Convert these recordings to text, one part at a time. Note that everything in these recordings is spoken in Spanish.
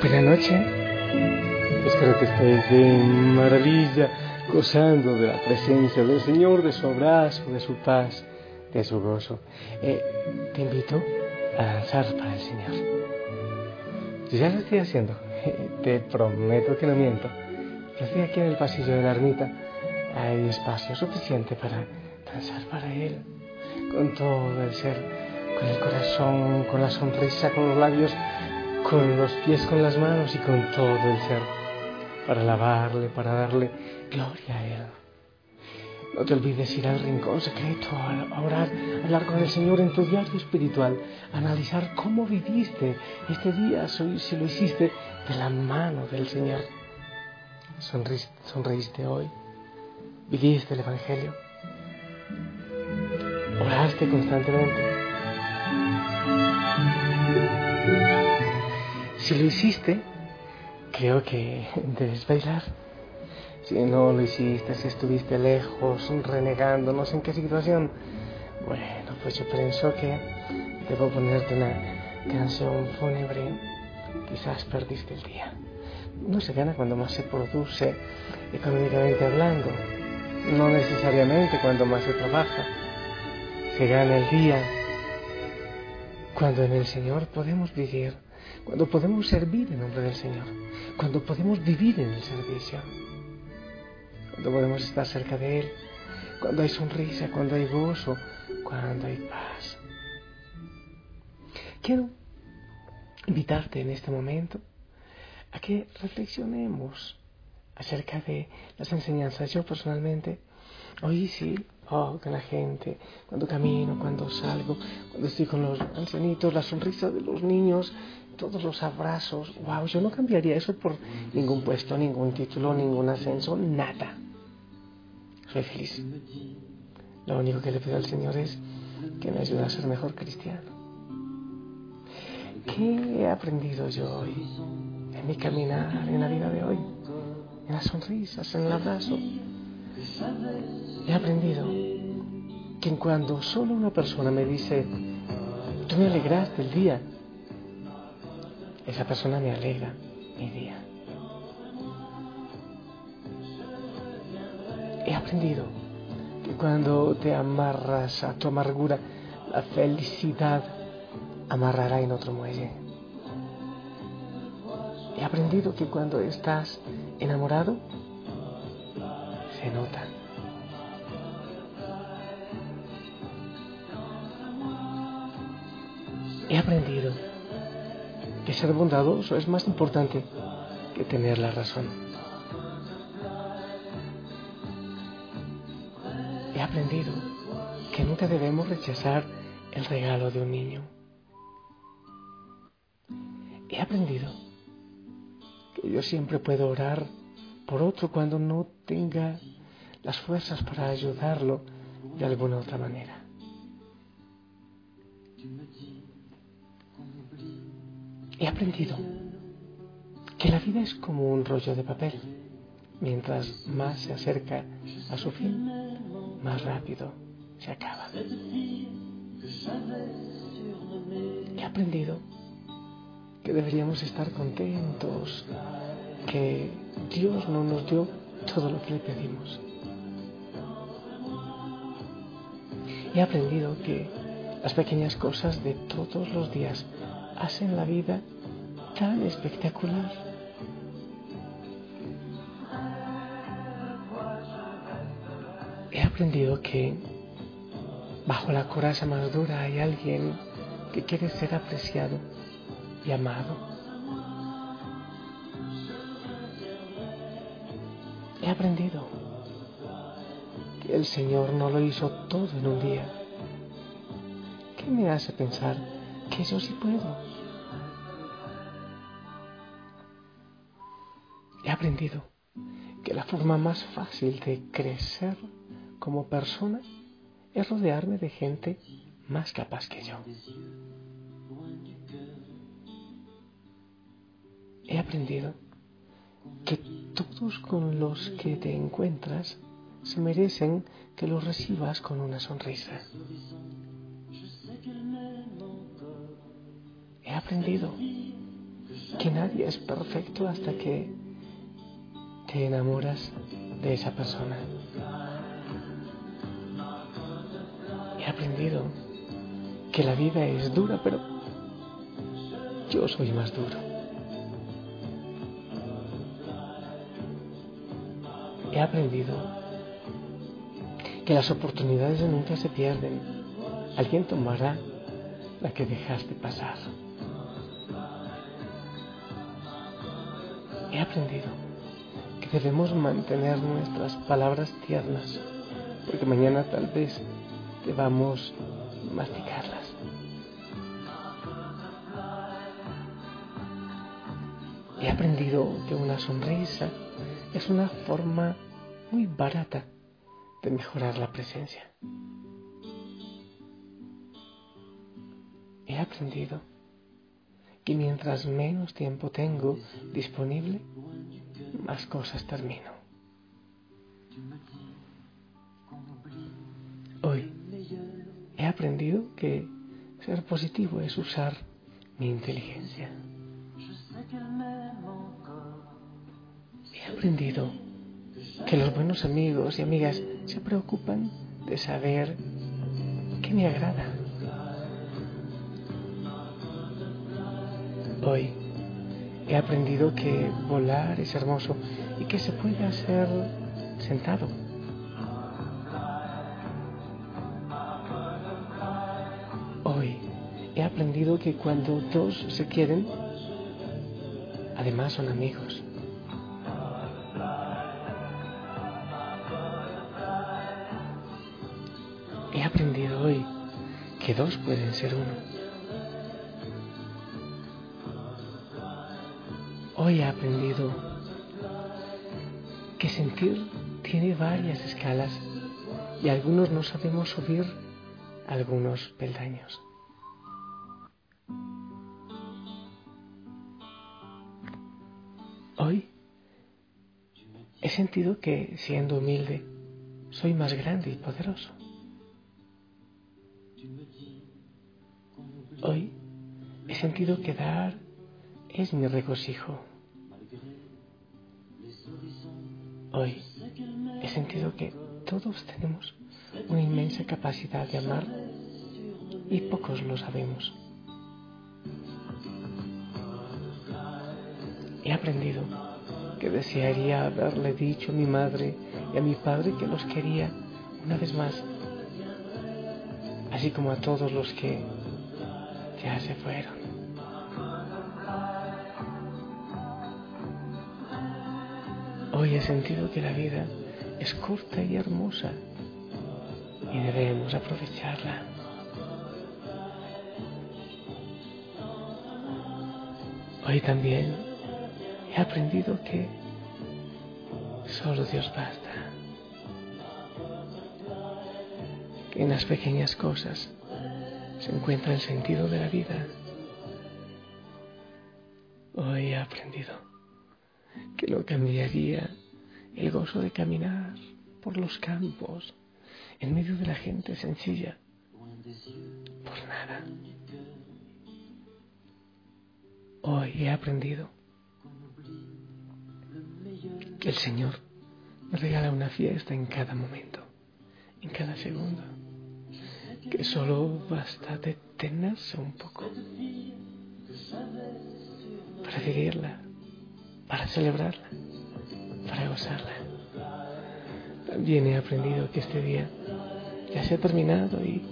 Buenas noches. Espero que estés de maravilla, gozando de la presencia del Señor, de su abrazo, de su paz, de su gozo. Eh, te invito a danzar para el Señor. Yo ya lo estoy haciendo. Te prometo que no miento. Estoy aquí en el pasillo de la ermita. Hay espacio suficiente para danzar para Él, con todo el ser, con el corazón, con la sonrisa, con los labios con los pies, con las manos y con todo el ser, para alabarle, para darle gloria a Él. No te olvides ir al rincón secreto, a orar, a hablar con el Señor en tu diario espiritual, analizar cómo viviste este día, si lo hiciste de la mano del Señor. Sonreíste hoy, viviste el Evangelio, oraste constantemente. Si lo hiciste, creo que debes bailar. Si no lo hiciste, si estuviste lejos, renegando, no sé en qué situación, bueno, pues yo pienso que debo ponerte una canción fúnebre. Quizás perdiste el día. No se gana cuando más se produce económicamente hablando, no necesariamente cuando más se trabaja. Se gana el día cuando en el Señor podemos vivir cuando podemos servir en nombre del Señor, cuando podemos vivir en el servicio, cuando podemos estar cerca de Él, cuando hay sonrisa, cuando hay gozo, cuando hay paz. Quiero invitarte en este momento a que reflexionemos acerca de las enseñanzas. Yo personalmente, hoy sí, oh, con la gente, cuando camino, cuando salgo, cuando estoy con los ancianitos, la sonrisa de los niños, todos los abrazos. Wow, yo no cambiaría eso por ningún puesto, ningún título, ningún ascenso, nada. Soy feliz. Lo único que le pido al Señor es que me ayude a ser mejor cristiano. ¿Qué he aprendido yo hoy en mi caminar, en la vida de hoy? En las sonrisas, en el abrazo. He aprendido que cuando solo una persona me dice, tú me alegraste el día, esa persona me alegra mi día. He aprendido que cuando te amarras a tu amargura, la felicidad amarrará en otro muelle. He aprendido que cuando estás enamorado, se nota. He aprendido que ser bondadoso es más importante que tener la razón. He aprendido que nunca debemos rechazar el regalo de un niño. He aprendido que yo siempre puedo orar por otro cuando no tenga las fuerzas para ayudarlo de alguna otra manera. He aprendido que la vida es como un rollo de papel. Mientras más se acerca a su fin, más rápido se acaba. He aprendido que deberíamos estar contentos, que Dios no nos dio todo lo que le pedimos. He aprendido que las pequeñas cosas de todos los días hacen la vida tan espectacular. He aprendido que bajo la coraza más dura hay alguien que quiere ser apreciado y amado. He aprendido que el Señor no lo hizo todo en un día. ¿Qué me hace pensar que yo sí puedo. He aprendido que la forma más fácil de crecer como persona es rodearme de gente más capaz que yo. He aprendido que todos con los que te encuentras se merecen que los recibas con una sonrisa. Aprendido que nadie es perfecto hasta que te enamoras de esa persona. He aprendido que la vida es dura, pero yo soy más duro. He aprendido que las oportunidades nunca se pierden. Alguien tomará la que dejaste pasar. He aprendido que debemos mantener nuestras palabras tiernas, porque mañana tal vez debamos masticarlas. He aprendido que una sonrisa es una forma muy barata de mejorar la presencia. He aprendido que mientras menos tiempo tengo disponible, más cosas termino. Hoy he aprendido que ser positivo es usar mi inteligencia. He aprendido que los buenos amigos y amigas se preocupan de saber qué me agrada. Hoy he aprendido que volar es hermoso y que se puede hacer sentado. Hoy he aprendido que cuando dos se quieren, además son amigos. He aprendido hoy que dos pueden ser uno. Hoy he aprendido que sentir tiene varias escalas y algunos no sabemos subir algunos peldaños. Hoy he sentido que siendo humilde soy más grande y poderoso. Hoy he sentido que dar es mi regocijo. Hoy he sentido que todos tenemos una inmensa capacidad de amar y pocos lo sabemos. He aprendido que desearía haberle dicho a mi madre y a mi padre que los quería una vez más, así como a todos los que ya se fueron. Hoy he sentido que la vida es corta y hermosa y debemos aprovecharla. Hoy también he aprendido que solo Dios basta. Que en las pequeñas cosas se encuentra el sentido de la vida. Hoy he aprendido que lo cambiaría el gozo de caminar por los campos en medio de la gente sencilla por nada. Hoy he aprendido que el Señor me regala una fiesta en cada momento, en cada segundo, que solo basta detenerse un poco para vivirla para celebrarla, para gozarla. También he aprendido que este día ya se ha terminado y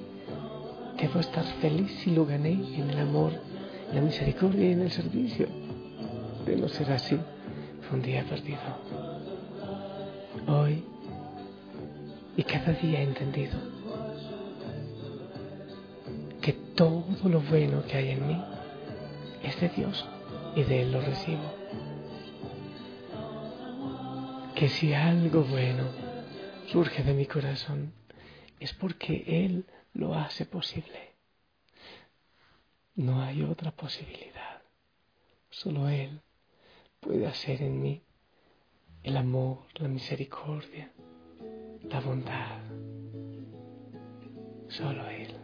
debo estar feliz si lo gané en el amor, en la misericordia y en el servicio. De no ser así, fue un día perdido. Hoy y cada día he entendido que todo lo bueno que hay en mí es de Dios y de Él lo recibo que si algo bueno surge de mi corazón es porque Él lo hace posible. No hay otra posibilidad. Solo Él puede hacer en mí el amor, la misericordia, la bondad. Solo Él.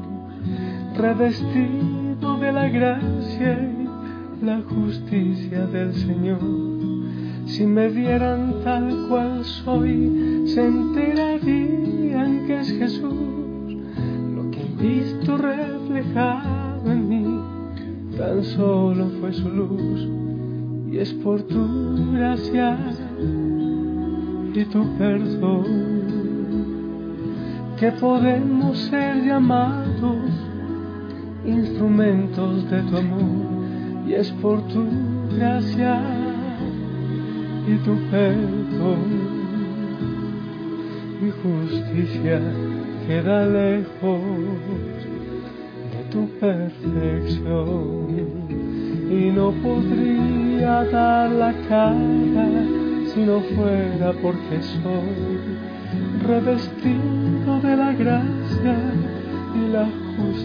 revestido de la gracia y la justicia del Señor si me vieran tal cual soy, se enterarían que es Jesús lo que han visto reflejado en mí. Tan solo fue su luz y es por tu gracia y tu perdón que podemos ser llamados instrumentos de tu amor y es por tu gracia y tu perdón. Mi justicia queda lejos de tu perfección y no podría dar la cara si no fuera porque soy revestido de la gracia y la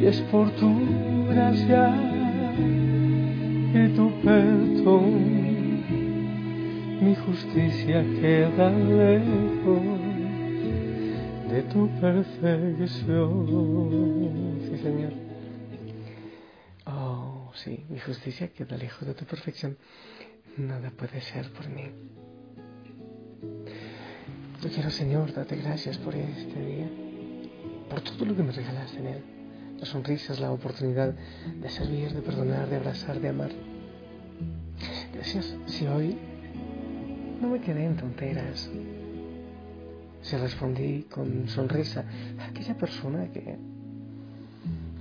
y es por tu gracia y tu perdón, mi justicia queda lejos de tu perfección. Sí, Señor. Oh, sí, mi justicia queda lejos de tu perfección. Nada puede ser por mí. Yo quiero, Señor, darte gracias por este día, por todo lo que me regalaste en él las sonrisas, la oportunidad de servir, de perdonar, de abrazar, de amar. Gracias si hoy no me quedé en tonteras, si respondí con sonrisa a aquella persona que,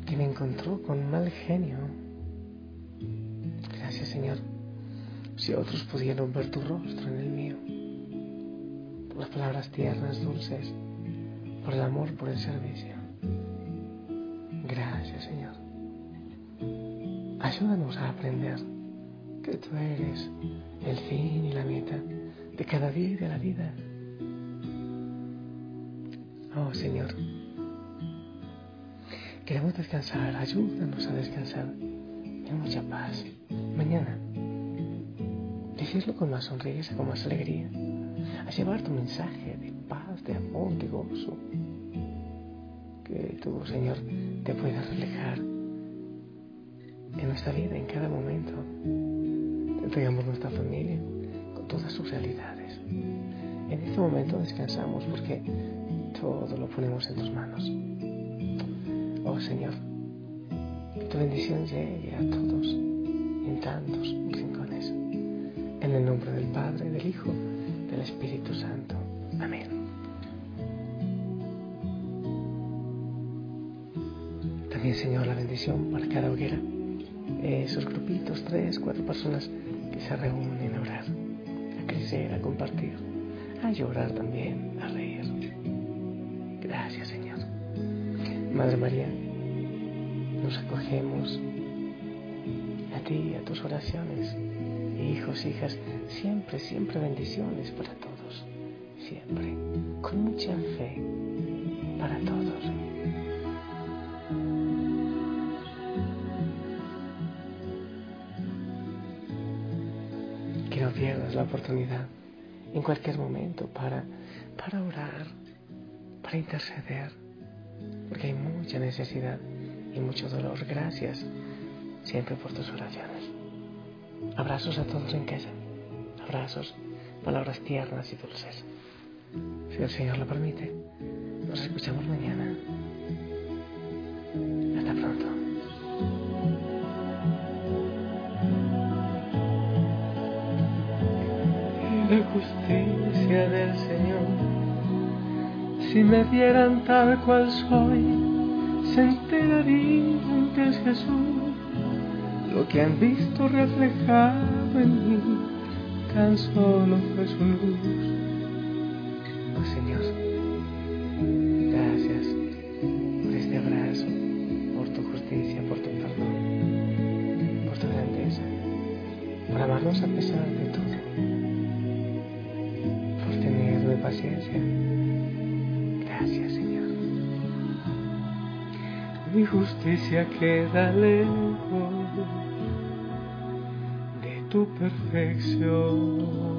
que me encontró con mal genio. Gracias Señor, si otros pudieron ver tu rostro en el mío, por las palabras tiernas, dulces, por el amor, por el servicio. Gracias, Señor. Ayúdanos a aprender que tú eres el fin y la meta de cada día y de la vida. Oh, Señor. Queremos descansar. Ayúdanos a descansar en mucha paz. Mañana. Decirlo con más sonrisa, con más alegría. A llevar tu mensaje de paz, de amor, de gozo que tu Señor te pueda reflejar en nuestra vida, en cada momento. Entregamos nuestra familia con todas sus realidades. En este momento descansamos porque todo lo ponemos en tus manos. Oh Señor, que tu bendición llegue a todos en tantos rincones. En el nombre del Padre, del Hijo, del Espíritu Santo. También, Señor, la bendición para cada hoguera. Esos grupitos, tres, cuatro personas que se reúnen a orar, a crecer, a compartir, a llorar también, a reír. Gracias, Señor. Madre María, nos acogemos a ti, a tus oraciones. Hijos, hijas, siempre, siempre bendiciones para todos. Siempre, con mucha fe para todos. Pierdas la oportunidad en cualquier momento para, para orar, para interceder, porque hay mucha necesidad y mucho dolor. Gracias siempre por tus oraciones. Abrazos a todos en casa. Abrazos, palabras tiernas y dulces. Si el Señor lo permite, nos escuchamos mañana. La justicia del Señor, si me vieran tal cual soy, se enterarían que es Jesús. Lo que han visto reflejado en mí tan solo fue su luz. Oh Señor, gracias por este abrazo, por tu justicia, por tu perdón, por tu grandeza, por amarnos a pesar de todo, paciencia. Gracias, Señor. Mi justicia queda lejos tu perfección.